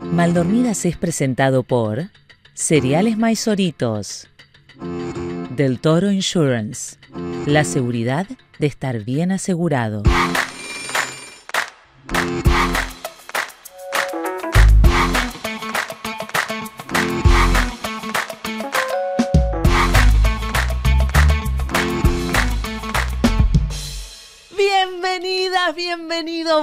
Maldormidas es presentado por Cereales Maizoritos, Del Toro Insurance, la seguridad de estar bien asegurado.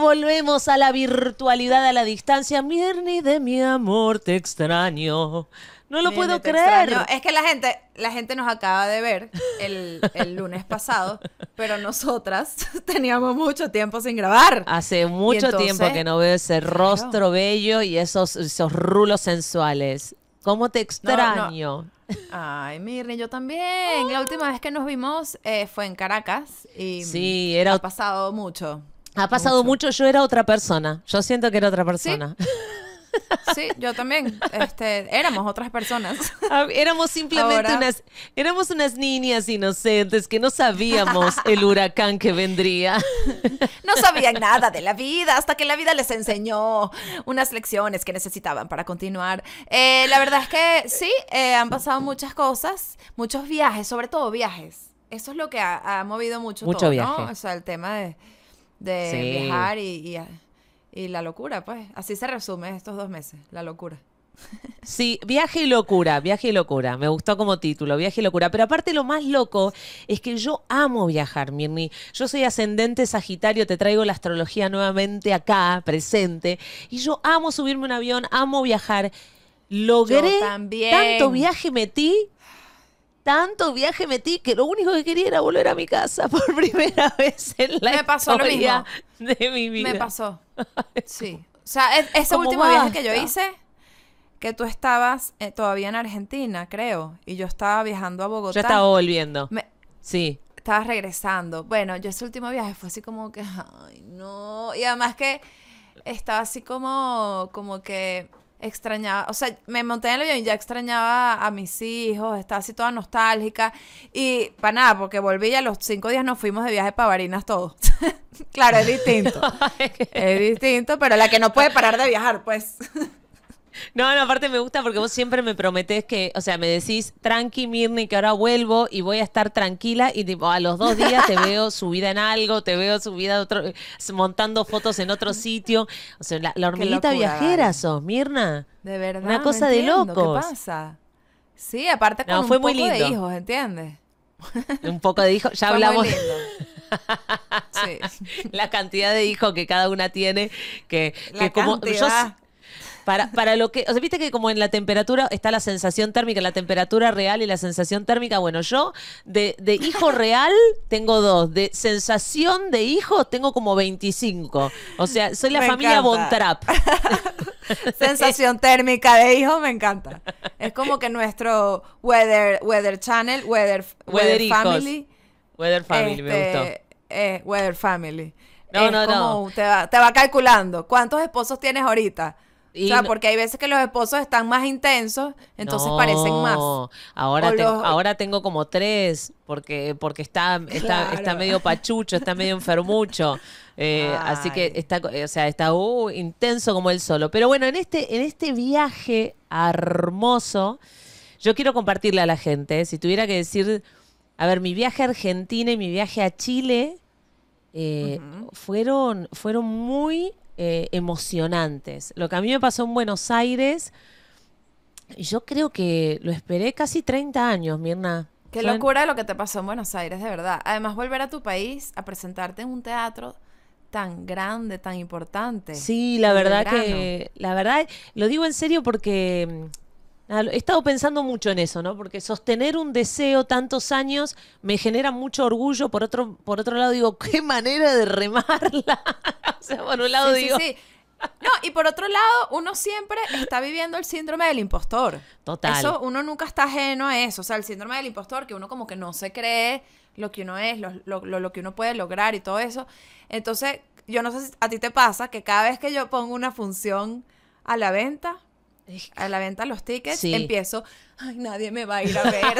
Volvemos a la virtualidad a la distancia. Mirni de mi amor, te extraño. No lo puedo creer. extraño. Es que la gente, la gente nos acaba de ver el, el lunes pasado, pero nosotras teníamos mucho tiempo sin grabar. Hace mucho entonces, tiempo que no veo ese rostro bello y esos, esos rulos sensuales. ¿Cómo te extraño? Ay, Mirni, yo también. La última vez que nos vimos eh, fue en Caracas y Sí, era- ha pasado mucho. Ha pasado Mucho. mucho. yo era otra persona. Yo siento que era otra persona. Sí, yo también. Este, éramos otras personas. Ah, Éramos simplemente Ahora- unas, éramos unas niñas inocentes que no sabíamos el huracán que vendría. No sabían nada de la vida hasta que la vida les enseñó unas lecciones que necesitaban para continuar. Eh, la verdad es que sí, eh, han pasado muchas cosas, muchos viajes, sobre todo viajes. Eso es lo que ha, ha movido mucho, Mucho todo, viaje. ¿no? O sea, el tema de, de Sí. viajar y, y, y la locura, pues. Así se resume estos dos meses, la locura. Sí, viaje y locura, viaje y locura. Me gustó como título, viaje y locura. Pero aparte lo más loco es que yo amo viajar, Mirni. Yo soy ascendente Sagitario, te traigo la astrología nuevamente acá, presente. Y yo amo subirme un avión, amo viajar. Logré Yo también. tanto viaje metí, tanto viaje metí que lo único que quería era volver a mi casa por primera vez en la Me pasó lo historia de mi vida. Me pasó. Sí. O sea, ese último viaje que yo hice, que tú estabas eh, todavía en Argentina, creo, y yo estaba viajando a Bogotá. Yo estaba volviendo. me- Sí. estabas regresando. Bueno, yo ese último viaje fue así como que, ay, no. Y además que estaba así como, como que extrañaba, o sea, me monté en el avión y ya extrañaba a mis hijos, estaba así toda nostálgica. Y para nada, porque volví y a los cinco días nos fuimos de viaje para Barinas todos. claro, es distinto. es distinto, pero la que no puede parar de viajar, pues. No, no, aparte me gusta porque vos siempre me prometés que, o sea, me decís, tranqui, Mirni, que ahora vuelvo y voy a estar tranquila y tipo, a los dos días te veo subida en algo, te veo subida otro, montando fotos en otro sitio. O sea, la, la hormiguita locura, viajera sos, Mirna. De verdad. Una no cosa de locos. ¿Qué pasa? Sí, aparte con No, un fue muy poco de lindo. hijos, ¿entiendes? Un poco de hijo, ya Fue hablamos. Sí. la cantidad de hijos que cada una tiene, que, La que como yo. Para, para lo que, o sea, viste que como en la temperatura está la sensación térmica, la temperatura real y la sensación térmica. Bueno, yo de, de hijo real tengo dos, de sensación de hijo tengo como 25. O sea, soy la Me familia Trapp. Sensación térmica de hijo me encanta. Es como que nuestro Weather, weather Channel, Weather, Weather weather. Family. Weather Family, me este, gustó. eh, weather Family. No, Es no, no. como Te va, te va calculando. ¿Cuántos esposos tienes ahorita? Y o sea, no- porque hay veces que los esposos están más intensos, entonces No, parecen más. Ahora, los- ahora tengo como tres, porque, porque está, está, Claro. está medio pachucho, está medio enfermucho. Eh, así que está, o sea, está uh, intenso como él solo. Pero bueno, en este, en este viaje hermoso, yo quiero compartirle a la gente, si tuviera que decir, a ver, mi viaje a Argentina y mi viaje a Chile eh, fueron, fueron muy eh, emocionantes. Lo que a mí me pasó en Buenos Aires, yo creo que lo esperé casi 30 años, Mirna. Qué locura lo que te pasó en Buenos Aires, de verdad. Además, volver a tu país a presentarte en un teatro tan grande, tan importante. Sí, la verdad que, la verdad, lo digo en serio porque mm, he estado pensando mucho en eso, ¿no? Porque sostener un deseo tantos años me genera mucho orgullo. Por otro, por otro lado digo, qué manera de remarla. o sea, por un lado Sí, sí, digo, sí. No, y por otro lado, uno siempre está viviendo el síndrome del impostor. Total. Eso, uno nunca está ajeno a eso. O sea, el síndrome del impostor, que uno como que no se cree lo que uno es, lo- lo- lo que uno puede lograr y todo eso. Entonces, yo no sé si a ti te pasa que cada vez que yo pongo una función a la venta, a la venta los tickets, Sí. empiezo, ay, nadie me va a ir a ver.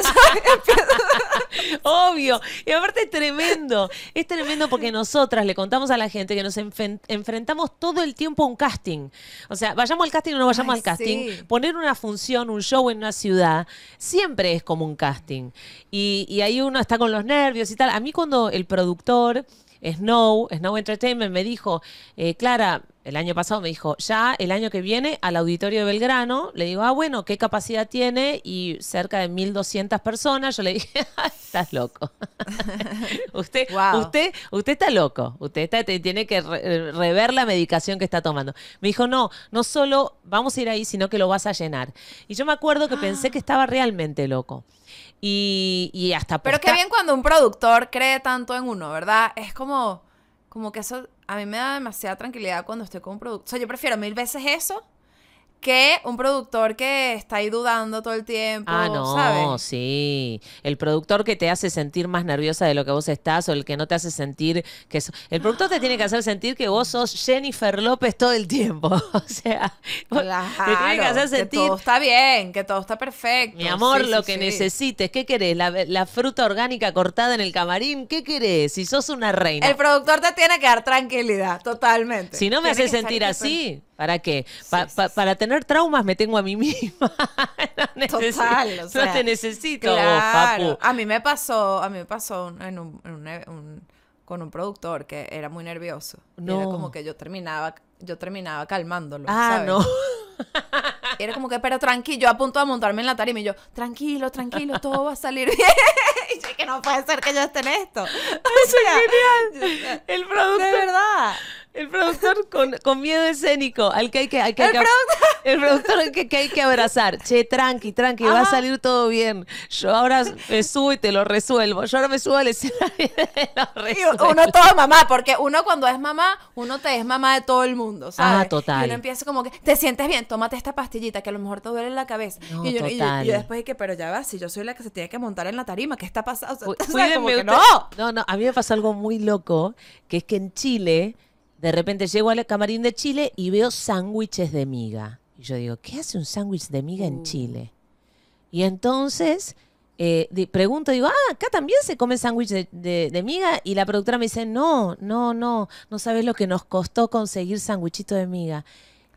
Obvio. Y aparte es tremendo. Es tremendo porque nosotras le contamos a la gente que nos enfrentamos todo el tiempo a un casting. O sea, vayamos al casting o no vayamos Ay, al casting, sí. poner una función, un show en una ciudad, siempre es como un casting. Y, y ahí uno está con los nervios y tal. A mí cuando el productor... Snow, Snow Entertainment me dijo, eh, Clara, el año pasado me dijo, ya el año que viene al auditorio de Belgrano, le digo, ah, bueno, ¿qué capacidad tiene? Y cerca de 1.200 personas, yo le dije, "Ah, estás loco. usted, Wow. usted, usted está loco, usted está- tiene que re- rever la medicación que está tomando. Me dijo, no, no solo vamos a ir ahí, sino que lo vas a llenar. Y yo me acuerdo que pensé que estaba realmente loco. Y, y hasta Pero qué bien cuando un productor cree tanto en uno, ¿verdad? Es como, como que eso a mí me da demasiada tranquilidad cuando estoy con un productor. O sea, yo prefiero mil veces eso que un productor que está ahí dudando todo el tiempo, Ah, no, ¿sabes? sí. El productor que te hace sentir más nerviosa de lo que vos estás o el que no te hace sentir que... so- El productor te tiene que hacer sentir que vos sos Jennifer López todo el tiempo. O sea, Claro, te tiene que hacer sentir... todo está bien, que todo está perfecto. Mi amor, Sí, lo sí, que sí. necesites. ¿Qué querés? La, la fruta orgánica cortada en el camarín. ¿Qué querés? Si sos una reina. El productor te tiene que dar tranquilidad, totalmente. Si no me que sentir así, ¿para qué? Pa- Sí, sí, pa- sí. Para tener traumas me tengo a mí misma. no, Total, o sea, no te necesito, vos, Claro. papu. A mí me pasó, a mí me pasó un- en un, en un e- un- con un productor que era muy nervioso. Y era como que yo terminaba, yo terminaba calmándolo. Ah, ¿sabes? no. Y era como que, pero tranquilo, yo a punto de montarme en la tarima y yo, tranquilo, tranquilo, todo va a salir bien. y yo, que no puede ser que yo esté en esto. O sea, El De productor, verdad. El productor con, con miedo escénico, al que hay que, El que- el productor al que, que hay que abrazar. Che, tranqui, tranqui, va a salir todo bien. Yo ahora me subo y te lo resuelvo. Yo ahora me subo al escenario y te lo Y resuelvo. uno todo mamá, porque uno cuando es mamá, uno te es mamá de todo el mundo, ¿sabes? Ah, total. Y uno empieza como que, te sientes bien, tómate esta pastillita que a lo mejor te duele la cabeza. No, y, yo, y yo- y yo total. después dije, pero ya va, si yo soy la que se tiene que montar en la tarima, ¿qué está pasando? O sea, cuídenme como que usted- no. No, no, a mí me pasó algo muy loco, que es que en Chile, de repente llego al camarín de Chile y veo sándwiches de miga. Y yo digo, ¿qué hace un sándwich de miga en Uh. Chile? Y entonces eh, pregunto, digo, ah, acá también se come sándwich de, de- de miga. Y la productora me dice, no, no, no, no sabes lo que nos costó conseguir sándwichito de miga.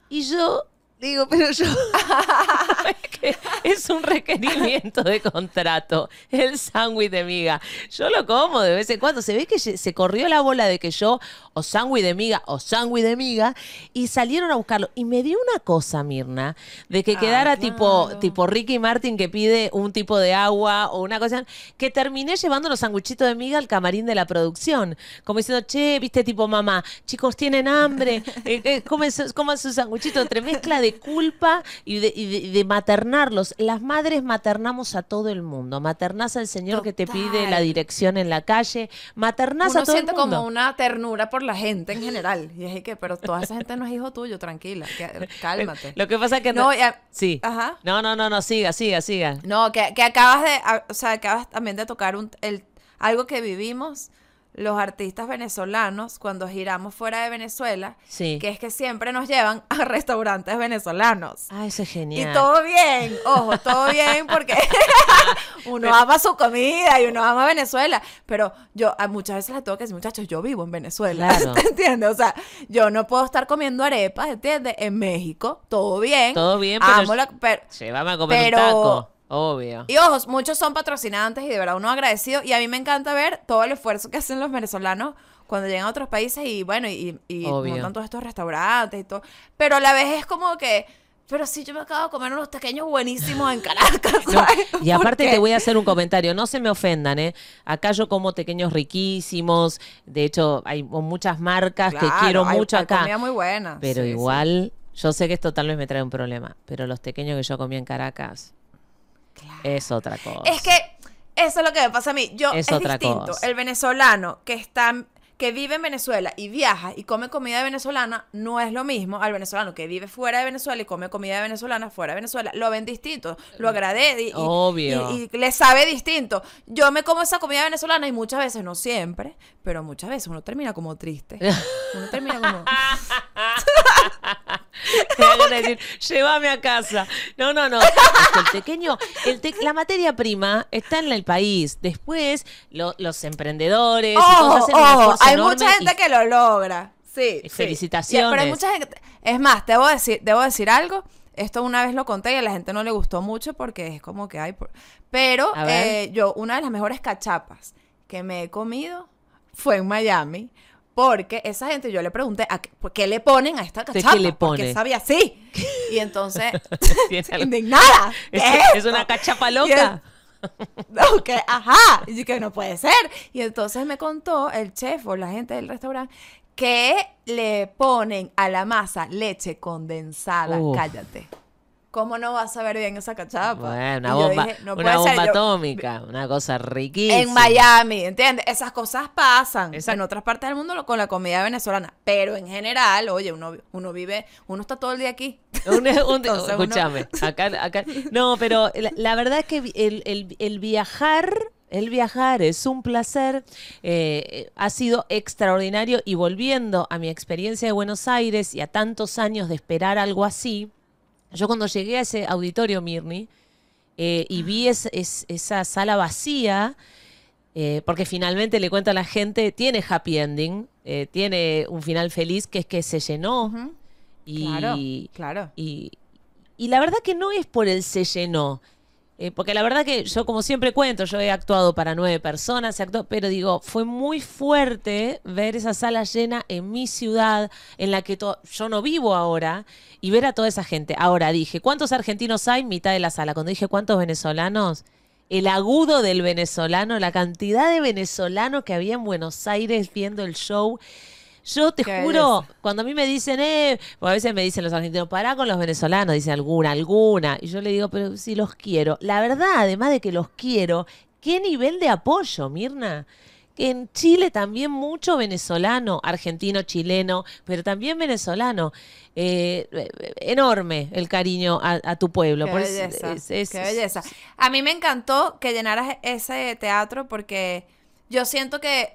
Y yo digo, pero yo... es que es un requerimiento de contrato, el sándwich de miga. Yo lo como de vez en cuando. Se ve que se corrió la bola de que yo, o sándwich de miga, o sándwich de miga, y salieron a buscarlo. Y me dio una cosa, Mirna, de que Ay, quedara tipo, claro. tipo Ricky Martin que pide un tipo de agua o una cosa, que terminé llevando los sanguichitos de miga al camarín de la producción. Como diciendo, che, viste, tipo mamá, chicos tienen hambre, eh, eh, comen, su- coman su sanguichito, entre mezcla de culpa y de, y de- y de maternarlos. Las madres maternamos a todo el mundo. Maternás al señor que te pide la dirección en la calle, maternás a todo el siente mundo. como una ternura por la gente en general. Y es que, pero toda esa gente no es hijo tuyo, tranquila, que- cálmate. Lo que pasa es que No, ya- sí. Ajá. No, no, no, no, siga, siga, siga. No, que, que acabas de, o sea, acabas también de tocar un, el, algo que vivimos los artistas venezolanos cuando giramos fuera de Venezuela, Sí. que es que siempre nos llevan a restaurantes venezolanos. Ah, eso es Y genial. todo bien, ojo, todo bien porque uno ama su comida y uno ama Venezuela, pero yo a muchas veces les tengo que decir, muchachos, yo vivo en Venezuela, Claro. ¿te entiendes? O sea, yo no puedo estar comiendo arepas, ¿entiendes? En México, todo bien. Todo bien, pero- la- pero Llévame a comer Pero- un taco. Obvio. y ojos, muchos son patrocinantes y de verdad uno agradecido. Y a mí me encanta ver todo el esfuerzo que hacen los venezolanos cuando llegan a otros países y bueno, y, y montan todos estos restaurantes y todo. Pero a la vez es como que, pero sí, yo me acabo de comer unos pequeños buenísimos en Caracas. Y aparte ¿Por te voy a hacer un comentario, no se me ofendan, ¿eh? Acá yo como pequeños riquísimos, de hecho hay muchas marcas que quiero hay- mucho hay acá, comida muy buena. pero sí, sí. igual, yo sé que esto tal vez me trae un problema, pero los pequeños que yo comí en Caracas Claro. es otra cosa. Es que eso es lo que me pasa a mí. Yo Es es, otra distinto. cosa. El venezolano que está que vive en Venezuela y viaja y come comida venezolana no es lo mismo al venezolano que vive fuera de Venezuela y come comida venezolana fuera de Venezuela. Lo ven distinto, lo agradece y, y- Obvio. y- y le sabe distinto. Yo me como esa comida venezolana y muchas veces, no siempre, pero muchas veces uno termina como triste. Uno termina como... Decir, llévame a casa. No, no, no. El pequeño, el te- la materia prima está en el país. Después, lo- los emprendedores hacen ojo, esfuerzo hay mucha gente y- que lo logra. Sí. sí. Felicitaciones. Pero hay mucha gente. Es más, debo decir, debo decir algo. Esto una vez lo conté y a la gente no le gustó mucho porque es como que hay. por- Pero eh, yo, una de las mejores cachapas que me he comido fue en Miami. Porque esa gente, yo le pregunté, ¿a qué, qué le ponen a esta qué cachapa? le Porque pone? sabía así. Y entonces, indignada. ¿Qué Es, es es esto? una cachapa loca. No, que, ajá, y que no puede ser. Y entonces me contó el chef o la gente del restaurante que le ponen a la masa leche condensada. Uf. Cállate. ¿Cómo no vas a ver bien esa cachapa? Bueno, una bomba, dije, no una ser. bomba Yo- atómica, una cosa riquísima. en Miami, ¿entiendes? Esas cosas pasan Exacto. en otras partes del mundo con la comida venezolana, pero en general, oye, uno, uno vive, uno está todo el día aquí. Un- un- Entonces uno- escúchame, acá, acá- No, pero la, la verdad es que el, el- el viajar, el viajar es un placer, eh, ha sido extraordinario y volviendo a mi experiencia de Buenos Aires y a tantos años de esperar algo así, yo cuando llegué a ese auditorio, Mirni, eh, y vi es- es- esa sala vacía, eh, porque finalmente le cuento a la gente, tiene happy ending, eh, tiene un final feliz que es que se llenó. Y, Claro, claro. y, y la verdad que no es por el se llenó. Eh, porque la verdad que yo, como siempre cuento, yo he actuado para nueve personas, actuado- pero digo, fue muy fuerte ver esa sala llena en mi ciudad, en la que yo no vivo ahora, y ver a toda esa gente. Ahora dije, ¿cuántos argentinos hay? Mitad de la sala. Cuando dije, ¿cuántos venezolanos? El agudo del venezolano, la cantidad de venezolanos que había en Buenos Aires viendo el show. Yo te Qué juro, belleza. cuando a mí me dicen, eh, porque a veces me dicen los argentinos, pará con los venezolanos, dicen alguna, alguna. Y yo le digo, pero si los quiero. La verdad, además de que los quiero, ¿qué nivel de apoyo, Mirna? Que en Chile también mucho venezolano, argentino, chileno, pero también venezolano. Eh, eh, enorme el cariño a, a tu pueblo. Qué Por eso belleza. es- es- qué belleza. A mí me encantó que llenaras ese teatro porque yo siento que,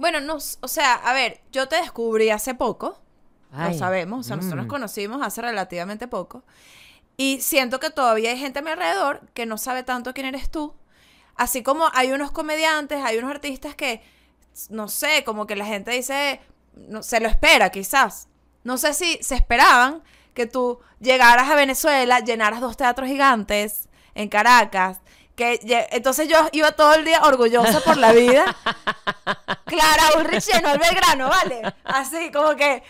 bueno, no, o sea, a ver, yo te descubrí hace poco, Ay, lo sabemos, o sea, nosotros nos mm. conocimos hace relativamente poco, y siento que todavía hay gente a mi alrededor que no sabe tanto quién eres tú, así como hay unos comediantes, hay unos artistas que, no sé, como que la gente dice, no, se lo espera quizás. No sé si se esperaban que tú llegaras a Venezuela, llenaras dos teatros gigantes en Caracas. Que entonces yo iba todo el día orgullosa por la vida. Clara Ulrich llenó el Belgrano, ¿vale? Así, como que,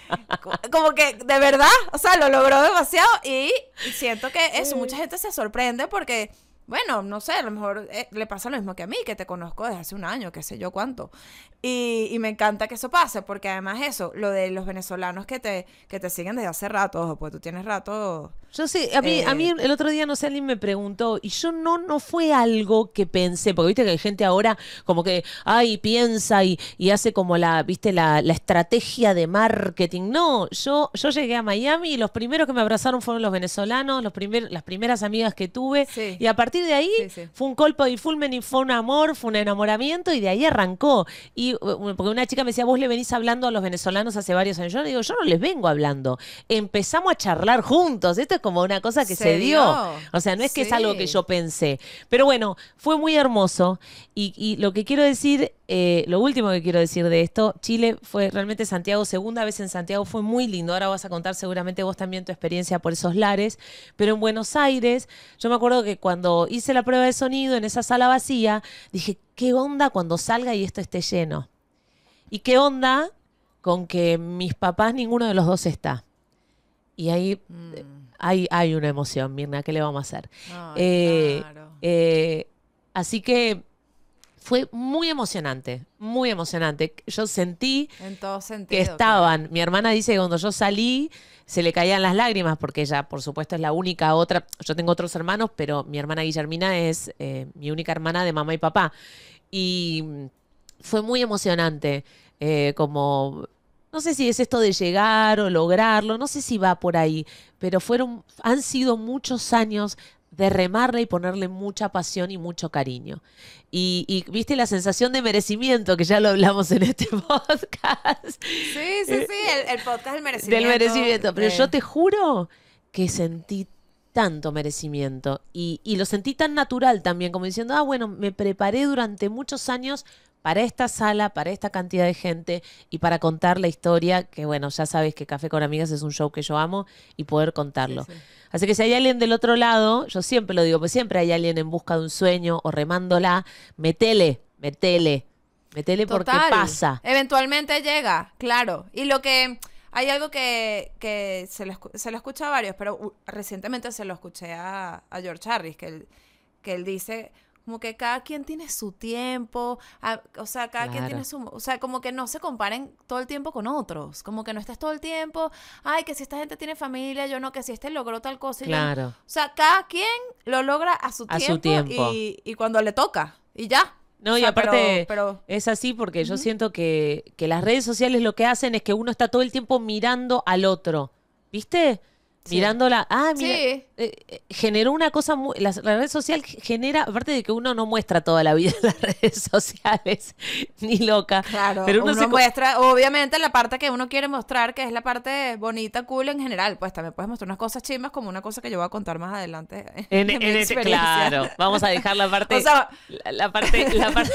como que, de verdad, o sea, lo logró demasiado y siento que eso, mucha gente se sorprende porque, bueno, no sé, a lo mejor eh, le pasa lo mismo que a mí, que te conozco desde hace un año, qué sé yo cuánto. Y, y me encanta que eso pase, porque además eso, lo de los venezolanos que te, que te siguen desde hace rato, ojo, pues tú tienes rato... Yo sé, a mí, a Eh, mí el otro día, no sé, alguien me preguntó, y yo no, no fue algo que pensé, porque viste que hay gente ahora como que, ay, piensa y, y hace como la, viste, la, la estrategia de marketing. No, yo, yo llegué a Miami y los primeros que me abrazaron fueron los venezolanos, los primer, las primeras amigas que tuve, Sí. y a partir de ahí Sí, sí. fue un colpo y fulmen y fue un amor, fue un enamoramiento, y de ahí arrancó. Y porque una chica me decía, vos le venís hablando a los venezolanos hace varios años. Yo le digo, yo no les vengo hablando. Empezamos a charlar juntos. Esto es como una cosa que se, Se dio. dio. O sea, no es que es algo que yo pensé. Pero bueno, fue muy hermoso. Y, y lo que quiero decir, eh, lo último que quiero decir de esto, Chile fue realmente Santiago, segunda vez en Santiago, fue muy lindo. Ahora vas a contar seguramente vos también tu experiencia por esos lares. Pero en Buenos Aires, yo me acuerdo que cuando hice la prueba de sonido en esa sala vacía, dije, ¿qué onda cuando salga y esto esté lleno? ¿Y qué onda con que mis papás ninguno de los dos está? Y ahí eh, hay, hay una emoción, Mirna, ¿qué le vamos a hacer? Eh, claro. eh, así que fue muy emocionante, muy emocionante. Yo sentí En todo sentido. que claro. estaban. Mi hermana dice que cuando yo salí se le caían las lágrimas porque ella, por supuesto, es la única otra. Yo tengo otros hermanos, pero mi hermana Guillermina es eh, mi única hermana de mamá y papá. Y mm, fue muy emocionante, eh, como no sé si es esto de llegar o lograrlo, no sé si va por ahí, pero fueron, han sido muchos años de remarla y ponerle mucha pasión y mucho cariño. Y, y, viste la sensación de merecimiento, que ya lo hablamos en este podcast. Sí, sí, sí, el, el podcast del merecimiento. Del merecimiento. Pero de- yo te juro que sentí tanto merecimiento y, y lo sentí tan natural también, como diciendo, ah, bueno, me preparé durante muchos años para esta sala, para esta cantidad de gente y para contar la historia, que bueno, ya sabes que Café con Amigas es un show que yo amo y poder contarlo. Sí, sí. Así que si hay alguien del otro lado, yo siempre lo digo, pues siempre hay alguien en busca de un sueño o remándola, metele, metele, metele porque pasa. Eventualmente llega, claro. Y lo que. Hay algo que, que se, lo, se lo escucha a varios, pero uh, recientemente se lo escuché a, a George Harris, que él, que él dice como que cada quien tiene su tiempo, a- o sea, cada quien tiene su... O sea, como que no se comparen todo el tiempo con otros, como que no estés todo el tiempo, ay, que si esta gente tiene familia, yo no, que si este logró tal cosa. y yo no". Claro. O sea, cada quien lo logra a su A tiempo, su tiempo. Y, y cuando le toca, y ya. No, O y aparte pero- pero- es así porque yo siento que, que las redes sociales lo que hacen es que uno está todo el tiempo mirando al otro. ¿Viste? Sí. Mirándola. Ah, mira. Sí. eh, eh, generó una cosa muy. La, la red social genera, aparte de que uno no muestra toda la vida en las redes sociales, ni loca. Claro, Pero uno, uno, se muestra, obviamente, la parte que uno quiere mostrar, que es la parte bonita, cool en general. Pues también puedes mostrar unas cosas chimas, como una cosa que yo voy a contar más adelante. En, en experiencia. claro, vamos a dejar la parte, O sea- la, la parte, la parte,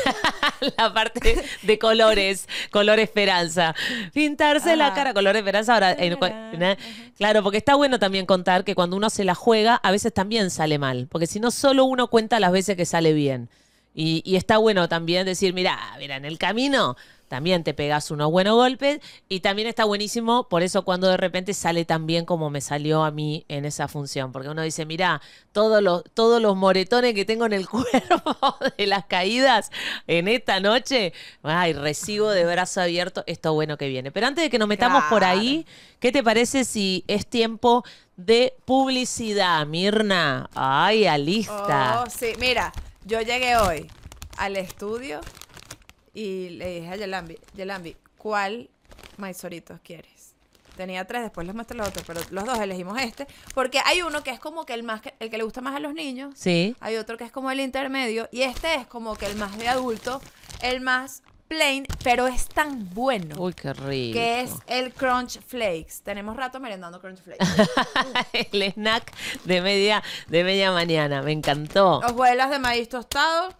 la parte de colores, color esperanza, pintarse la Ajá. cara, color esperanza. Ahora, en na- claro, porque está bueno también contar que cuando uno se la juega, a veces también sale mal, porque si no solo uno cuenta las veces que sale bien. Y, y está bueno también decir, mira, mira, en el camino también te pegas unos buenos golpes y también está buenísimo por eso cuando de repente sale tan bien como me salió a mí en esa función, porque uno dice, mira, todos los, todos los moretones que tengo en el cuerpo de las caídas en esta noche, ay, recibo de brazo abierto esto bueno que viene. Pero antes de que nos metamos por ahí, ¿qué te parece si es tiempo de publicidad, Mirna? Ay, alista. Oh, sí, mira, yo llegué hoy al estudio y le dije a Yelambi, Yelambi, ¿cuál maizoritos quieres? Tenía tres, después les muestro los otros, pero los dos elegimos este, porque hay uno que es como que el más que- el que le gusta más a los niños, Sí. hay otro que es como el intermedio y este es como que el más de adulto, el más plain, pero es tan bueno. Uy, qué rico. que es el Crunch Flakes. Tenemos rato merendando Crunch Flakes. el snack de media, de media mañana. Me encantó. Hojuelas de maíz tostado.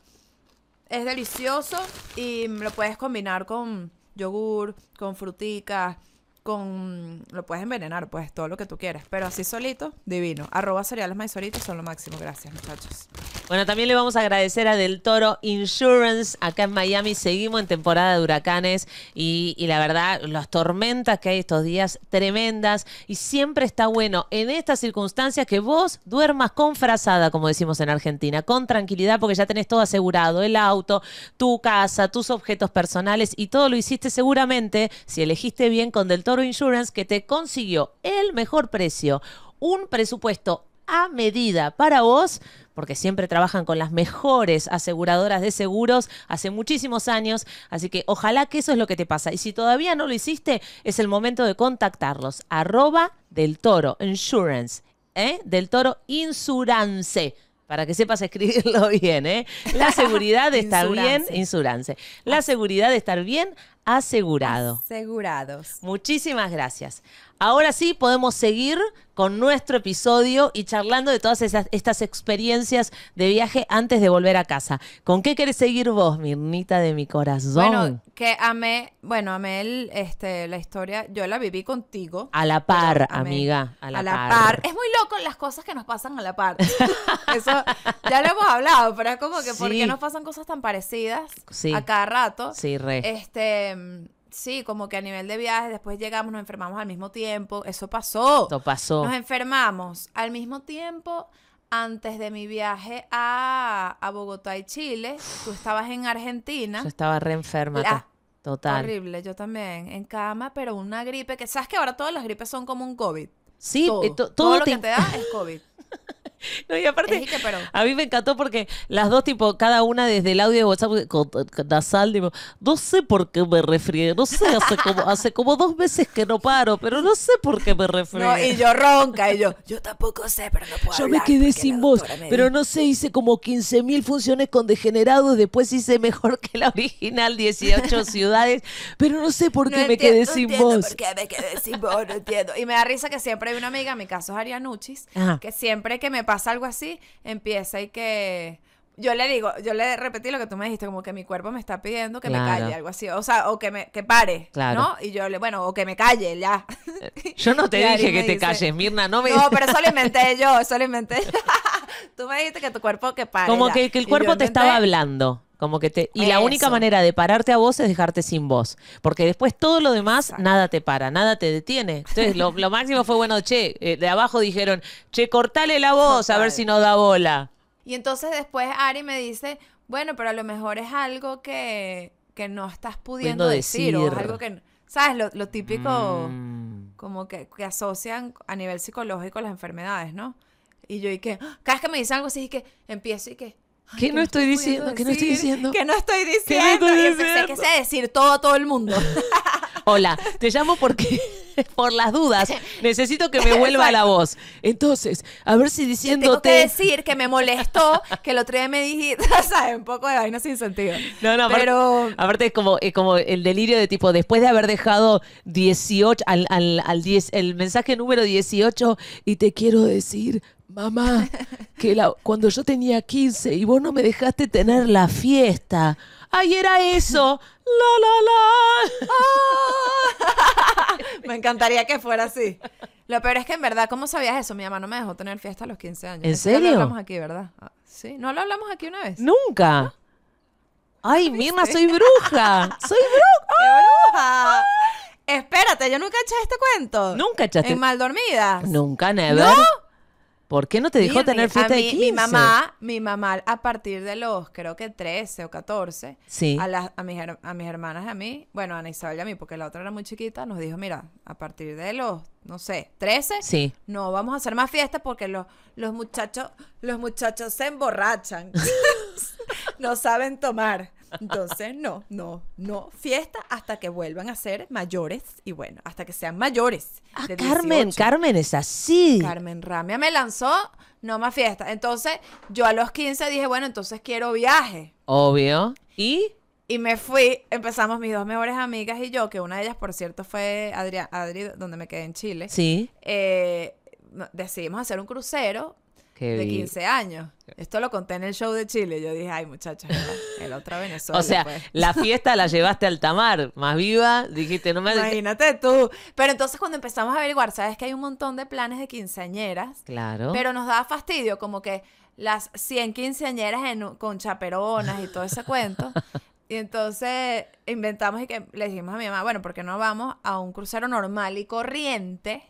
Es delicioso y lo puedes combinar con yogur, con fruticas, con... Lo puedes envenenar, pues, todo lo que tú quieras. Pero así solito, divino. Arroba cereales maizoritos son lo máximo. Gracias, muchachos. Bueno, también le vamos a agradecer a Del Toro Insurance acá en Miami. Seguimos en temporada de huracanes y, y la verdad, las tormentas que hay estos días tremendas y siempre está bueno en estas circunstancias que vos duermas con frazada, como decimos en Argentina, con tranquilidad porque ya tenés todo asegurado, el auto, tu casa, tus objetos personales y todo lo hiciste seguramente si elegiste bien con Del Toro Insurance que te consiguió el mejor precio, un presupuesto a medida para vos, porque siempre trabajan con las mejores aseguradoras de seguros hace muchísimos años, así que ojalá que eso es lo que te pasa. Y si todavía no lo hiciste, es el momento de contactarlos. Arroba del toro insurance, ¿eh? del toro insurance. Para que sepas escribirlo bien, ¿eh? La seguridad de estar bien, Insurance. insurance. La seguridad de estar bien asegurado. Asegurados. Muchísimas gracias. Ahora sí podemos seguir con nuestro episodio y charlando de todas esas, estas experiencias de viaje antes de volver a casa. ¿Con qué querés seguir vos, Mirnita de mi corazón? Bueno, que amé, bueno, amé el, este, la historia, yo la viví contigo. a la par, pero amé- amiga. A la, par. par. Es muy loco las cosas que nos pasan a la par. Eso ya lo hemos hablado, pero es como que ¿por Sí. qué nos pasan cosas tan parecidas Sí. a cada rato? Sí, re. Este, mm, sí, como que a nivel de viajes, después llegamos, nos enfermamos al mismo tiempo. Eso pasó. Esto pasó. Nos enfermamos al mismo tiempo antes de mi viaje a, a Bogotá y Chile. Tú estabas en Argentina. Yo estaba re enferma. La- to- Total. Horrible, yo también. En cama, pero una gripe que, ¿sabes que ahora todas las gripes son como un COVID? Sí, todo, eh, to- todo todo lo te- que te da es COVID. No, y aparte, pero- a mí me encantó porque las dos, tipo, cada una desde el audio de WhatsApp con, con nasal, tipo, no sé por qué me resfrié, no sé, hace como, hace como dos meses que no paro, pero no sé por qué me resfrié. No, y yo ronca, y yo, yo tampoco sé, pero no puedo Yo me quedé sin voz, pero dijo". no sé, hice como 15.000 funciones con degenerados, después hice mejor que la original, 18 ciudades, pero no sé por qué No me entiendo- quedé no sin entiendo voz. por qué me quedé sin voz, no entiendo. Y me da risa que siempre hay una amiga, en mi caso es Arianuchis, Ajá. que siempre que me pasa algo así, empieza y que... Yo le digo, yo le repetí lo que tú me dijiste, como que mi cuerpo me está pidiendo que me calle, algo así. O sea, o que me que pare, Claro. ¿no? Y yo le, bueno, o que me calle, ya. Yo no te dije que te dice, calles, Mirna, no me... No, pero eso lo inventé yo, eso lo inventé. tú me dijiste que tu cuerpo que pare. Como ya. que, que el cuerpo yo te estaba hablando. Como que te, y la única manera de pararte a vos es dejarte sin voz. Porque después todo lo demás, Exacto. nada te para, nada te detiene. Entonces, lo, lo máximo fue, bueno, che, eh, de abajo dijeron, che, cortale la voz a ver si no da bola. Y entonces después Ari me dice, bueno, pero a lo mejor es algo que, que no estás pudiendo Pudiendo decir, o es decir. algo que, ¿sabes? Lo, lo típico, Mm. como que, que asocian a nivel psicológico las enfermedades, ¿no? Y yo y que, ¡ah! cada vez que me dicen algo así, y que empiezo y que... ¿Qué no estoy diciendo? ¿Qué no estoy diciendo? Que no estoy ¿Qué no diciendo. y empecé diciendo? que sé decir todo a todo el mundo. Hola, te llamo porque, por las dudas, necesito que me vuelva la voz. Entonces, a ver si Tengo que diciéndote... decir que me molestó que el otro día me dijiste, ¿sabes? Un poco de vaina sin sentido. No, no, pero... aparte es como, es como el delirio de tipo, después de haber dejado 18, al, al, al 10, el mensaje número 18, y te quiero decir, mamá, que la- cuando yo tenía 15 y vos no me dejaste tener la fiesta. Ay, era eso. La, la, la. Me encantaría que fuera así. Lo peor es que en verdad, ¿cómo sabías eso? Mi mamá no me dejó tener fiesta a los 15 años. ¿En Eso serio? lo hablamos aquí, ¿verdad? Ah, sí, ¿no lo hablamos aquí una vez? Nunca. Ay, Mirna, soy bruja. Soy bruja. ¡Qué bruja! Espérate, yo nunca eché este cuento. Nunca echaste. En mal dormidas. Nunca, never. ¿No? ¿Por qué no te dejó tener fiesta de mí- 15? Mi mamá, mi mamá a partir de los, creo que 13 o 14, Sí. a, las- a, mis, a mis hermanas y a mí, bueno, a Ana Isabel y a mí, porque la otra era muy chiquita, nos dijo, mira, a partir de los, no sé, 13, Sí. no vamos a hacer más fiestas porque los, los muchachos, los muchachos se emborrachan, no saben tomar. Entonces, no, no, no, fiesta hasta que vuelvan a ser mayores y bueno, hasta que sean mayores. Ah, de Carmen, 18. Carmen es así. Carmen Ramia me lanzó, no más fiesta. Entonces, yo a los 15 dije, bueno, entonces quiero viaje. Obvio. ¿Y? Y me fui, empezamos mis dos mejores amigas y yo, que una de ellas, por cierto, fue Adri, Adri donde me quedé en Chile. Sí. Eh, decidimos hacer un crucero Qué de vi- 15 años. Esto lo conté en el show de Chile. Yo dije, ay, muchachos, el otra Venezuela. O sea, pues". la fiesta la llevaste al tamar, más viva, dijiste, no me... Imagínate tú. Pero entonces cuando empezamos a averiguar, sabes que hay un montón de planes de quinceañeras. Claro. Pero nos daba fastidio, como que las 100 quinceañeras en con chaperonas y todo ese cuento. Y entonces inventamos y que le dijimos a mi mamá, bueno, ¿por qué no vamos a un crucero normal y corriente?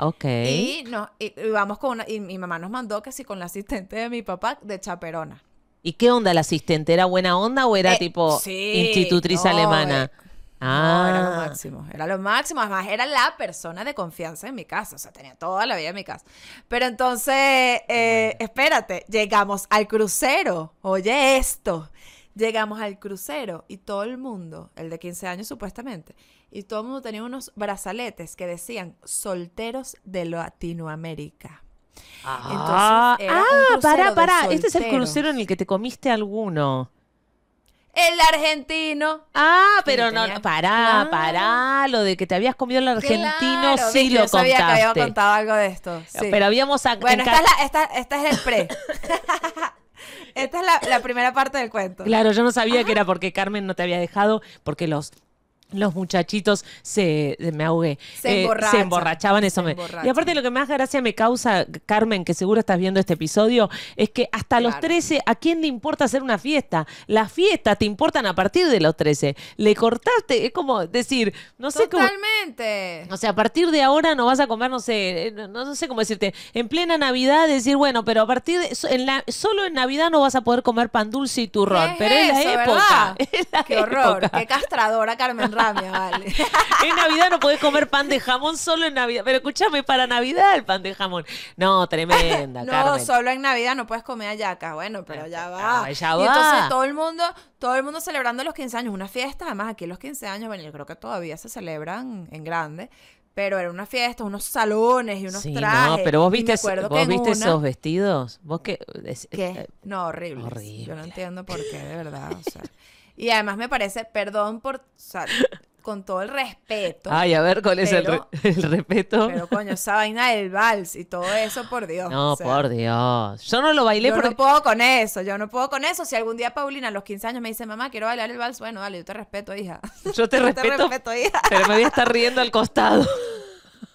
Ok. Y, no, y, y vamos con una, y mi mamá nos mandó que sí con la asistente de mi papá de chaperona. ¿Y qué onda la asistente? ¿Era buena onda o era Eh, tipo sí, institutriz no, alemana? eh, ah, No, era lo máximo. Era lo máximo. Además, era la persona de confianza en mi casa. O sea, tenía toda la vida en mi casa. Pero entonces, eh, espérate, llegamos al crucero. Oye esto. Llegamos al crucero y todo el mundo, el de 15 años supuestamente, y todo el mundo tenía unos brazaletes que decían solteros de Latinoamérica. Ah, Entonces, ah, de pará. Este es el crucero en el que te comiste alguno. El argentino. Ah, pero no, tenía- pará, Claro. pará. Lo de que te habías comido el argentino, Claro, sí lo yo sabía que había contaste. contado algo de esto. sí. Pero habíamos... Bueno, en esta es, la, esta, esta es el pre. esta es la, la primera parte del cuento. Claro, yo no sabía que era porque Carmen no te había dejado, porque los los muchachitos se me ahogué Se eh, se emborrachaban eso se me- emborrachan. y aparte lo que más gracia me causa Carmen que seguro estás viendo este episodio es que hasta los Claro. 13 a quién le importa hacer una fiesta las fiestas te importan a partir de los 13 le cortaste es como decir no sé cómo Totalmente. o sea, a partir de ahora no vas a comer, no sé, eh, no, no sé cómo decirte, en plena Navidad decir, bueno, pero a partir de, so- en la, solo en Navidad no vas a poder comer pan dulce y turrón, ¿Qué pero es la época. es la Qué horror. época. Qué castradora Carmen ramia, vale. En Navidad no podés comer pan de jamón solo en Navidad. Pero escúchame, para Navidad el pan de jamón. No, tremenda, No, Carmen. solo en Navidad no puedes comer hallacas. Bueno, pero ya va. Ah, ya y va. entonces todo el mundo, todo el mundo celebrando los 15 años, una fiesta. Además, aquí los 15 años, bueno, yo creo que todavía se celebran en grande. Pero era una fiesta, unos salones y unos Sí, trajes. no, pero vos viste, vos viste una- esos vestidos. ¿Vos qué? es- ¿Qué? eh, No, horrible. Yo no entiendo por qué, de verdad. O sea. Y además me parece, perdón por, o sea, con todo el respeto. Ay, a ver, ¿cuál es el, re- el respeto? Pero coño, esa vaina del vals y todo eso, por Dios. no, o sea, por Dios. Yo no lo bailé Yo porque... no puedo con eso, yo no puedo con eso. Si algún día Paulina a los 15 años me dice, mamá, quiero bailar el vals, bueno, dale, yo te respeto, hija. Yo te Yo respeto, te respeto, hija. pero me voy a estar riendo al costado.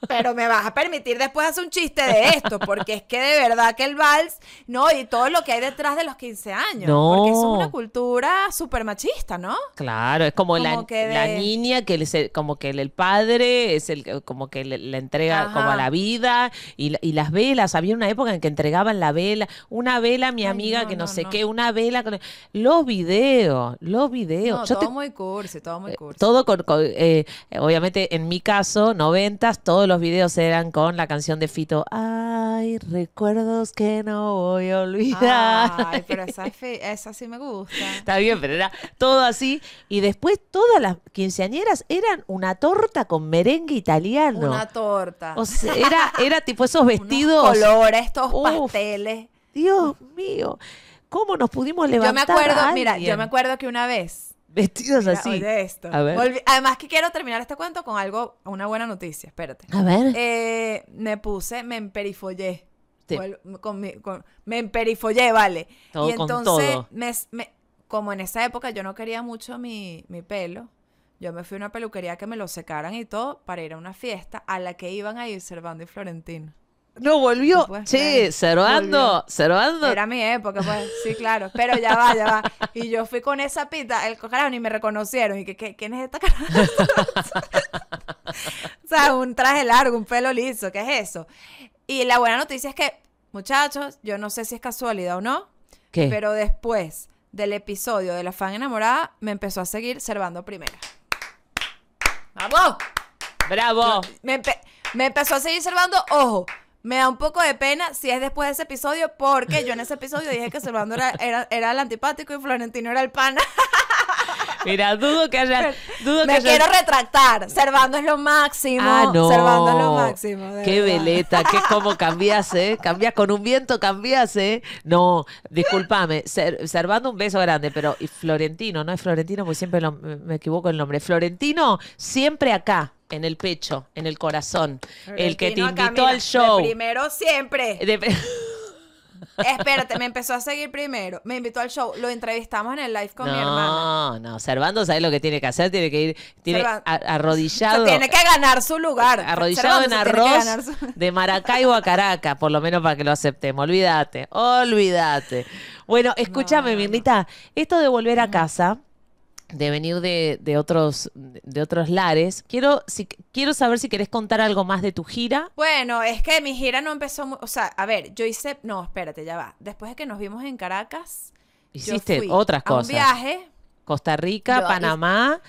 Pero me vas a permitir después hacer un chiste de esto, porque es que de verdad que el vals, no, y todo lo que hay detrás de los 15 años. No. Porque eso es una cultura súper machista, ¿no? Claro, es como, la, Como la de- niña que le se- como que el, el padre es el que- como que le, le entrega Ajá. como a la vida y, y las velas, había una época en que entregaban la vela, una vela mi Ay, amiga no, que no, no, sé no. qué, una vela con los videos, los videos. Yo todo te- muy cursi, todo muy eh, cursi. todo con, con, eh, obviamente en mi caso, noventas, todos los videos eran con la canción de Fito. Ay, recuerdos que no voy a olvidar. Ay, pero esa, esa sí me gusta. Está bien, pero era todo así. Y después todas las quinceañeras eran una torta con merengue italiano. Una torta. O sea, era, era tipo esos unos vestidos. colores, estos Uf. pasteles. Dios mío, ¿cómo nos pudimos Yo me levantar? acuerdo, a mira, yo me acuerdo que una vez Vestidos Mira, así. oye esto. A ver. Además que quiero terminar este cuento con algo, una buena noticia, espérate. A ver. Eh, me puse, me emperifollé. Sí. Con mi- con- me emperifollé, vale. Todo y con entonces, todo. me- me- como en esa época yo no quería mucho mi, mi pelo, yo me fui a una peluquería que me lo secaran y todo para ir a una fiesta a la que iban a ir Servando y Florentino. No volvió. no puedes che, creer. Cervando. Cervando. Era mi época, pues, sí, claro. Pero ya va, ya va. Y yo fui con esa pita, el carajo ni me reconocieron. Y que, ¿qué- ¿quién es esta cara? o sea, un traje largo, un pelo liso, ¿qué es eso? Y la buena noticia es que, muchachos, yo no sé si es casualidad o no, ¿Qué? pero después del episodio de La Fan Enamorada, me empezó a seguir Servando Primera. ¡Vamos! Bravo. Me, empe- me empezó a seguir Servando, ojo, me da un poco de pena si es después de ese episodio, porque yo en ese episodio dije que Servando era, era, era el antipático y Florentino era el pana. Mira, dudo que haya. Dudo que me haya- quiero retractar. Servando es lo máximo. Ah, no. Servando es lo máximo. Qué verdad. veleta, qué cómo cambias, ¿eh? Cambias con un viento, cambias, ¿eh? No, discúlpame. Ser- Servando un beso grande, pero y Florentino, no es Florentino porque siempre lo- me equivoco el nombre. Florentino, siempre acá, en el pecho, en el corazón. el que te invitó al show. de primero siempre. De- Espérate, me empezó a seguir primero. Me invitó al show. Lo entrevistamos en el live con mi hermana. No, no, Servando, ¿sabes lo que tiene que hacer? Tiene que ir, tiene a- arrodillado. tiene que ganar su lugar. Arrodillado en Servando arroz su- de Maracaibo a Caracas, por lo menos para que lo aceptemos. Olvídate, olvídate. Bueno, escúchame, no, no. Mirnita, esto de volver a casa, de venir de, de otros, de otros lares, quiero, si, quiero saber si querés contar algo más de tu gira. Bueno, es que mi gira no empezó muy... O sea, a ver, yo hice... No, espérate, ya va. Después de que nos vimos en Caracas... yo Hiciste fui otras a un cosas. viaje... Costa Rica, Yo- Panamá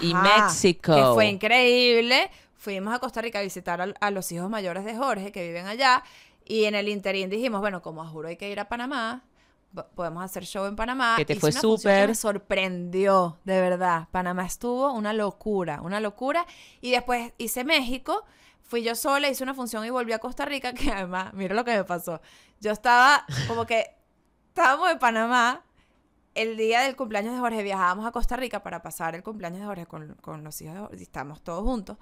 y Ajá, México. Que fue increíble. Fuimos a Costa Rica a visitar a, a los hijos mayores de Jorge que viven allá. Y en el interín dijimos, bueno, como a juro hay que ir a Panamá, podemos hacer show en Panamá. Que te Hice fue súper. Me sorprendió, de verdad. Panamá estuvo una locura, una locura. Y después hice México. Fui yo sola, hice una función y volví a Costa Rica, que además, mira lo que me pasó. Yo estaba como que, estábamos en Panamá, el día del cumpleaños de Jorge viajábamos a Costa Rica para pasar el cumpleaños de Jorge con, con los hijos de Jorge, y estábamos todos juntos.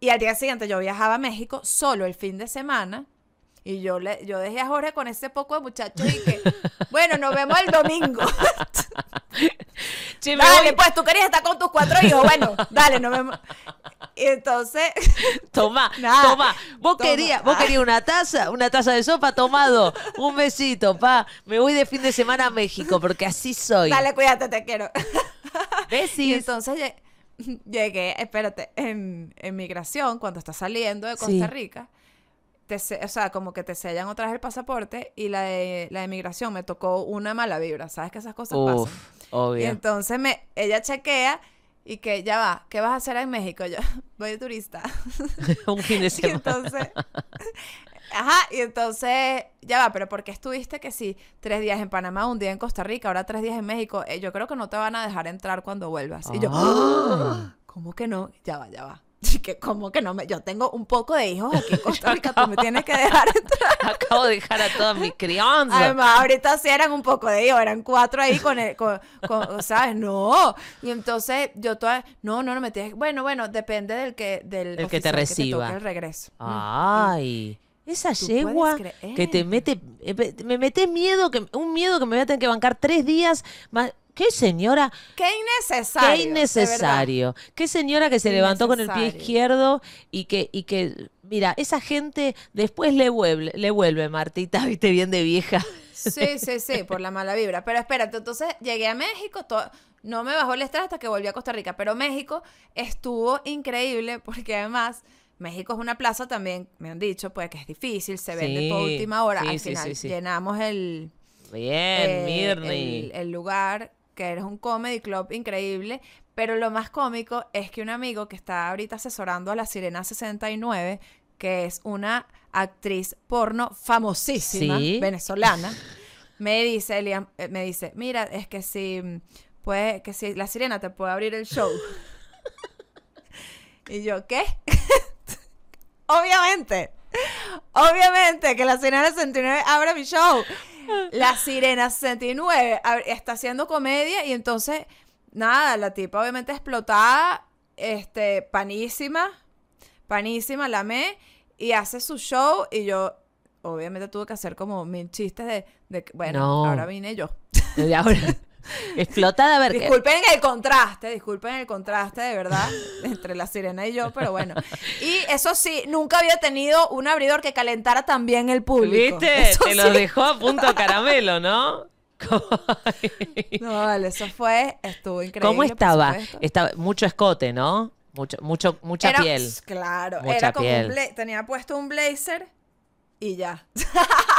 Y al día siguiente yo viajaba a México solo el fin de semana. Y yo le, yo dejé a Jorge con ese poco de muchachos y que, bueno, nos vemos el domingo. Dale, voy- pues tú querías estar con tus cuatro hijos. Bueno, dale, nos vemos. Y entonces, Toma, Nada. toma. Vos querías, vos querías una taza, una taza de sopa, tomado. Un besito, pa. Me voy de fin de semana a México porque así soy. dale, cuídate, te quiero. Y Besis. entonces lle- llegué, espérate, en, en migración, cuando estás saliendo de Costa Sí. Rica, te o sea, como que te sellan otra vez el pasaporte y la de, la de migración me tocó una mala vibra. ¿Sabes que esas cosas Uf, pasan? Y entonces me, ella chequea y que ya va, ¿qué vas a hacer en México? Yo voy de turista. Un fin de Y semana. entonces, ajá, y entonces, ya va, pero ¿por qué estuviste que sí, tres días en Panamá, un día en Costa Rica, ahora tres días en México? Eh, yo creo que no te van a dejar entrar cuando vuelvas. Y yo, Ah. ¿cómo que no? Ya va, ya va. Que, ¿Cómo que no? Me, yo tengo un poco de hijos aquí en Costa Rica, tú me tienes que dejar entrar. Acabo de dejar a todas mis crianzas. Además, ahorita sí eran un poco de hijos, eran cuatro ahí con el, con, con- ¿sabes? No. Y entonces yo toda, no, no, no me tienes, bueno, bueno, depende del que, del El que te reciba. toque el regreso. Ay, esa ¿Tú yegua que te mete, eh, me mete miedo, que un miedo que me voy a tener que bancar tres días más. ¿Qué señora? Qué innecesario. Qué innecesario. Qué señora que se levantó con el pie izquierdo y que, y que, mira, esa gente después le vuelve, le vuelve, Martita, viste bien de vieja. Sí, sí, sí, por la mala vibra. Pero espérate, entonces llegué a México, to- no me bajó el estrés hasta que volví a Costa Rica, pero México estuvo increíble porque además México es una plaza también, me han dicho, pues que es difícil, se vende todo a Sí, última hora. sí, Al sí, final sí, llenamos el, Bien, eh, el lugar, que era un comedy club increíble. Pero lo más cómico es que un amigo que está ahorita asesorando a la Sirena 69, que es una actriz porno famosísima, Sí. venezolana, me dice, Elian, eh, me dice, mira, es que si puede, que si la Sirena te puede abrir el show. y yo, ¿qué? Obviamente. Obviamente que la Sirena 69 abre mi show. La Sirena 69 ab- está haciendo comedia y entonces, nada, la tipa obviamente explotada, este, panísima, panísima, la me, y hace su show y yo, obviamente tuve que hacer como mil chistes de, de que, bueno, No. ahora vine yo. Ahora, explotada, a ver. ¿qué- Disculpen el contraste, disculpen el contraste de verdad entre la sirena y yo, pero bueno. Y eso sí, nunca había tenido un abridor que calentara tan bien el público. ¿Viste? Eso Te lo sí. dejó a punto caramelo, ¿no? No, vale, eso fue, estuvo increíble. ¿Cómo estaba? Estaba mucho escote, ¿no? Mucho, mucho, mucha Era- piel. Claro, Mucha era como piel. un tenía puesto un blazer y ya.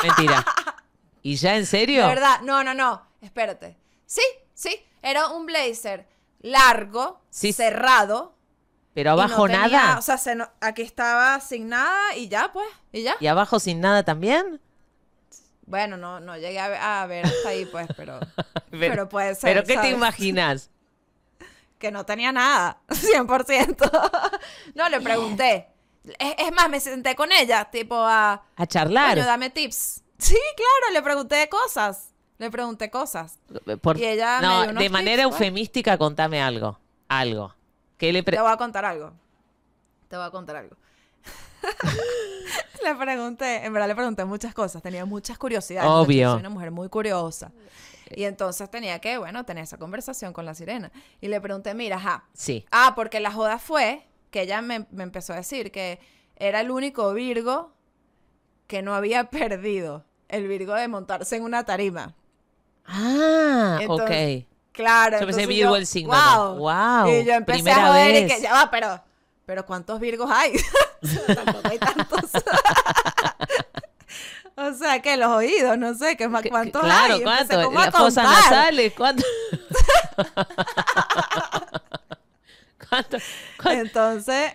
Mentira. ¿Y ya en serio? De verdad, no, no, no, espérate. Sí, sí, era un blazer largo, Sí. cerrado. Pero no abajo tenía- nada. O sea, se no- aquí estaba sin nada y ya, pues, y ya. ¿Y abajo sin nada también? Bueno, no, no llegué a ver, a ver hasta ahí, pues, pero, pero puede ser. ¿Pero qué te imaginas? Que no tenía nada, 100%. no, le pregunté. Es, es más, me senté con ella, tipo a... A charlar. Coño, dame tips. Sí, claro, le pregunté cosas. Le pregunté cosas. Por- y ella me no, dio unos de tips, manera pues. eufemística, contame algo. Algo. ¿Qué le pre- Te voy a contar algo. Te voy a contar algo. le pregunté, en verdad le pregunté muchas cosas, tenía muchas curiosidades. Obvio. Soy una mujer muy curiosa. Y entonces tenía que, bueno, tener esa conversación con la sirena. Y le pregunté, mira, ajá. Sí. Ah, porque la joda fue que ella me, me empezó a decir que era el único Virgo que no había perdido. El Virgo de montarse en una tarima. Ah, Entonces, ok. Claro. Yo pensé Virgo yo, el signo, Wow. Y yo empecé primera a joder y que ya va, pero, pero ¿cuántos Virgos hay? Tampoco hay tantos. o sea, que los oídos, no sé, ¿qué más, Que- que- ¿cuántos claro, hay? Empecé ¿cuánto? como a Las fosas contar. nasales, ¿cuánto? ¿Cuánto? cuánto? Entonces,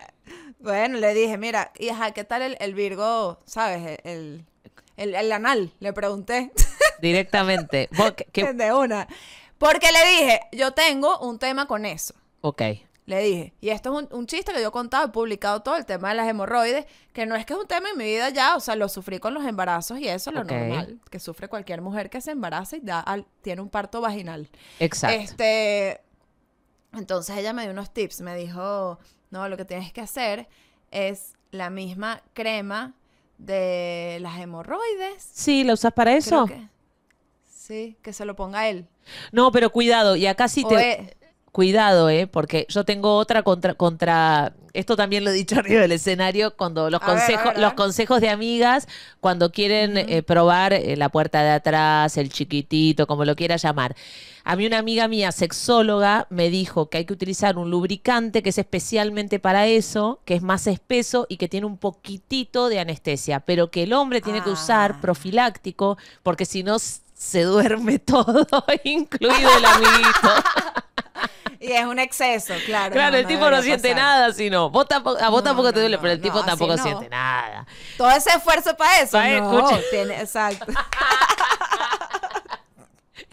bueno, le dije, mira, y ajá, ¿qué tal el, el Virgo, sabes? El, el, el anal, le pregunté. Directamente. Vos, ¿qué- qué- de una. Porque le dije, yo tengo un tema con eso. Ok. Le dije, y esto es un, un chiste que yo he contado, he publicado todo el tema de las hemorroides, que no es que es un tema en mi vida ya, o sea, lo sufrí con los embarazos y eso, lo normal, que sufre cualquier mujer que se embaraza y da al- tiene un parto vaginal. Exacto. Este, entonces ella me dio unos tips, me dijo, no, lo que tienes que hacer es la misma crema de las hemorroides. Sí, ¿la usas para Creo eso? que- sí, que se lo ponga él. No, pero cuidado, y acá sí O te... Cuidado, ¿eh? Porque yo tengo otra contra... contra... Esto también lo he dicho arriba del escenario, cuando los, A consejos, ver, los consejos de amigas, cuando quieren eh, probar eh, la puerta de atrás, el chiquitito, como lo quiera llamar. A mí una amiga mía, sexóloga, me dijo que hay que utilizar un lubricante que es especialmente para eso, que es más espeso y que tiene un poquitito de anestesia, pero que el hombre tiene que usar Ah. profiláctico, porque si no se duerme todo, incluido el amiguito. Y es un exceso, claro. Claro, el tipo no siente pasar. nada, sino vos tampoco, a vos No, tampoco te duele, pero el tipo tampoco siente nada. Todo ese esfuerzo para eso. Pa' no, tiene- exacto.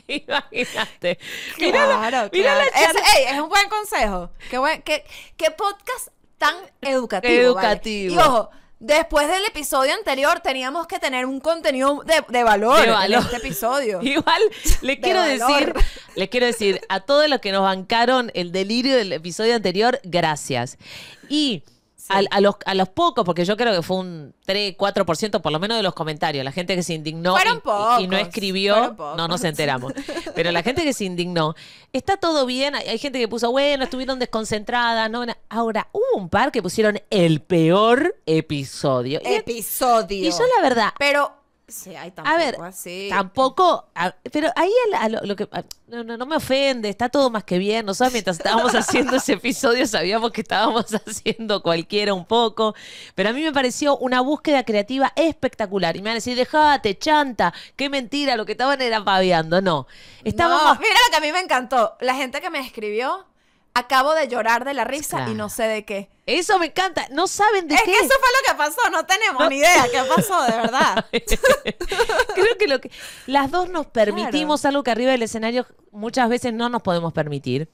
Imagínate. Mirá la- Claro, mirá la claro. charla- Es, ey, es un buen consejo. Qué, buen, qué, qué podcast tan educativo. ¿vale? Educativo. Y ojo, después del episodio anterior teníamos que tener un contenido de, de valor, De valor. en este episodio. Igual les De quiero decir, les quiero decir a todos los que nos bancaron el delirio del episodio anterior, gracias. Y a, a los, a los pocos, porque yo creo que fue un 3, 4% por lo menos de los comentarios, la gente que se indignó y- y, y no pocos, escribió, pocos. no nos enteramos. Pero la gente que se indignó, está todo bien, hay, hay gente que puso, bueno, estuvieron desconcentradas, no, ahora hubo un par que pusieron el peor episodio. Y- Episodio. y yo la verdad, Pero, sí, hay tampoco a ver, así. tampoco, a- pero ahí a lo, lo que no, no, no me ofende, está todo más que bien. Nosotros mientras estábamos haciendo ese episodio sabíamos que estábamos haciendo cualquiera un poco, pero a mí me pareció una búsqueda creativa espectacular. Y me van a decir, dejate, chanta, qué mentira, lo que estaban era paviando. No, estábamos... No, mira lo que a mí me encantó. La gente que me escribió, acabo de llorar de la risa Claro. y no sé de qué. Eso me encanta, no saben de Es qué. que eso fue lo que pasó, no tenemos No. ni idea qué pasó, de verdad. Creo que lo que las dos nos permitimos algo que arriba del escenario muchas veces no nos podemos permitir,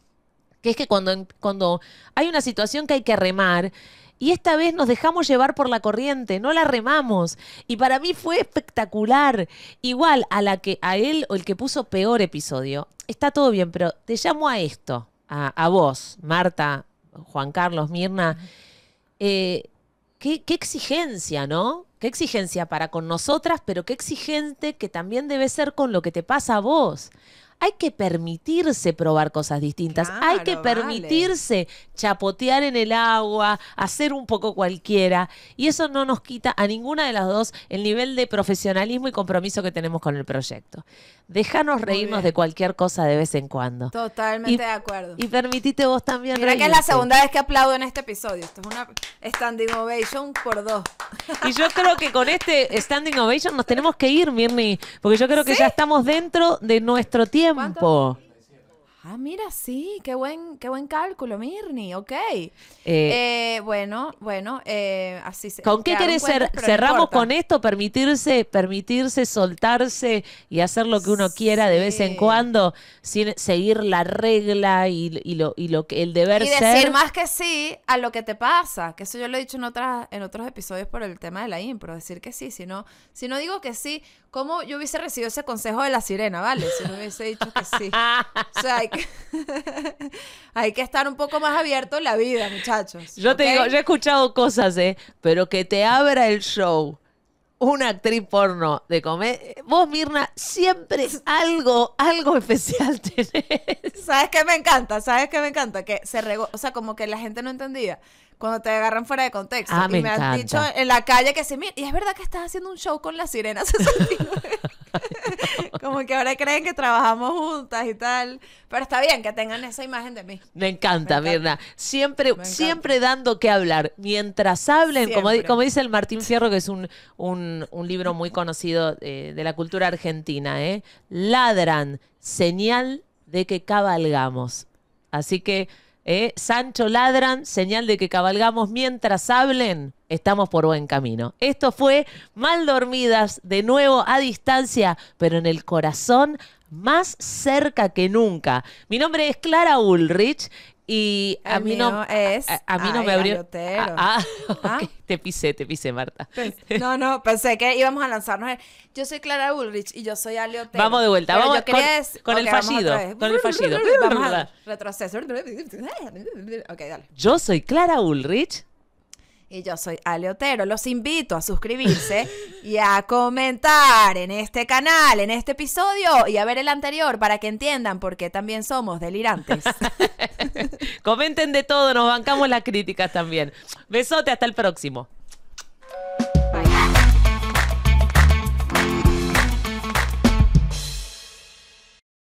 que es que cuando, cuando hay una situación que hay que remar, y esta vez nos dejamos llevar por la corriente, no la remamos. Y para mí fue espectacular. Igual a la que a él o el que puso peor episodio, está todo bien, pero te llamo a esto, a, a vos, Marta, Juan Carlos, Mirna. Eh, qué, qué exigencia, ¿no? Qué exigencia para con nosotras, pero qué exigente que también debe ser con lo que te pasa a vos. Hay que permitirse probar cosas distintas. Hay que vale. permitirse chapotear en el agua, hacer un poco cualquiera. Y eso no nos quita a ninguna de las dos el nivel de profesionalismo y compromiso que tenemos con el proyecto. Déjanos reírnos bien. de cualquier cosa de vez en cuando. Totalmente Y- de acuerdo. Y permitite vos también Mira que es la segunda vez que aplaudo en este episodio. Esto es una standing ovation por dos. Y yo creo que con este Standing Ovation nos tenemos que ir, Mirni, porque yo creo que ya estamos dentro de nuestro tiempo tiempo. Ah, mira, sí, qué buen, qué buen cálculo, Mirni, ok. Eh, Eh, bueno, bueno, eh, así se. ¿Con qué querés cuentas, cer- no cerramos con esto? Permitirse, permitirse soltarse y hacer lo que uno quiera de vez en cuando, sin seguir la regla y, y lo, y lo que el deber Y ser. decir más que sí a lo que te pasa, que eso yo lo he dicho en otras en otros episodios por el tema de la impro, decir que sí, si no si no digo que sí, ¿cómo yo hubiese recibido ese consejo de la sirena, vale? Si no hubiese dicho que sí. O sea, hay que, hay que estar un poco más abierto en la vida, muchachos. Yo te ¿ok? digo, yo he escuchado cosas, ¿eh? Pero que te abra el show una actriz porno de comer. Vos, Mirna, siempre algo, algo especial tenés. ¿Sabes qué me encanta? ¿Sabes qué me encanta? Que se regó, o sea, como que la gente no entendía. Cuando te agarran fuera de contexto. Ah, me y me han dicho en la calle que sí, mira, y es verdad que estás haciendo un show con las sirenas 69. Como que ahora creen que trabajamos juntas y tal. Pero está bien que tengan esa imagen de mí. Me encanta, Me encanta. Mirna. Siempre, encanta. siempre dando que hablar. Mientras hablen, como, dice el Martín Fierro, que es un, un- un libro muy conocido eh, de la cultura argentina, ¿eh? Ladran, señal de que cabalgamos. Así que, eh, Sancho ladran, señal de que cabalgamos. Mientras hablen, estamos por buen camino. Esto fue Mal Dormidas, de nuevo a distancia, pero en el corazón más cerca que nunca. Mi nombre es Clara Ulrich y a El mí no es a, a mí no me abrió. Ah, ah. Ah. te pisé, te pisé, Marta. No, no, pensé que íbamos a lanzarnos. Yo soy Clara Ulrich y yo soy Ali Otero. Vamos de vuelta, vamos yo con- con el Ok, vamos fallido, otra vez. con el fallido. Vamos a retroceso. Ok, dale. Yo soy Clara Ulrich. Y yo soy Ale Otero. Los invito a suscribirse y a comentar en este canal, en este episodio y a ver el anterior para que entiendan por qué también somos delirantes. Comenten de todo, nos bancamos las críticas también. Besote, hasta el próximo.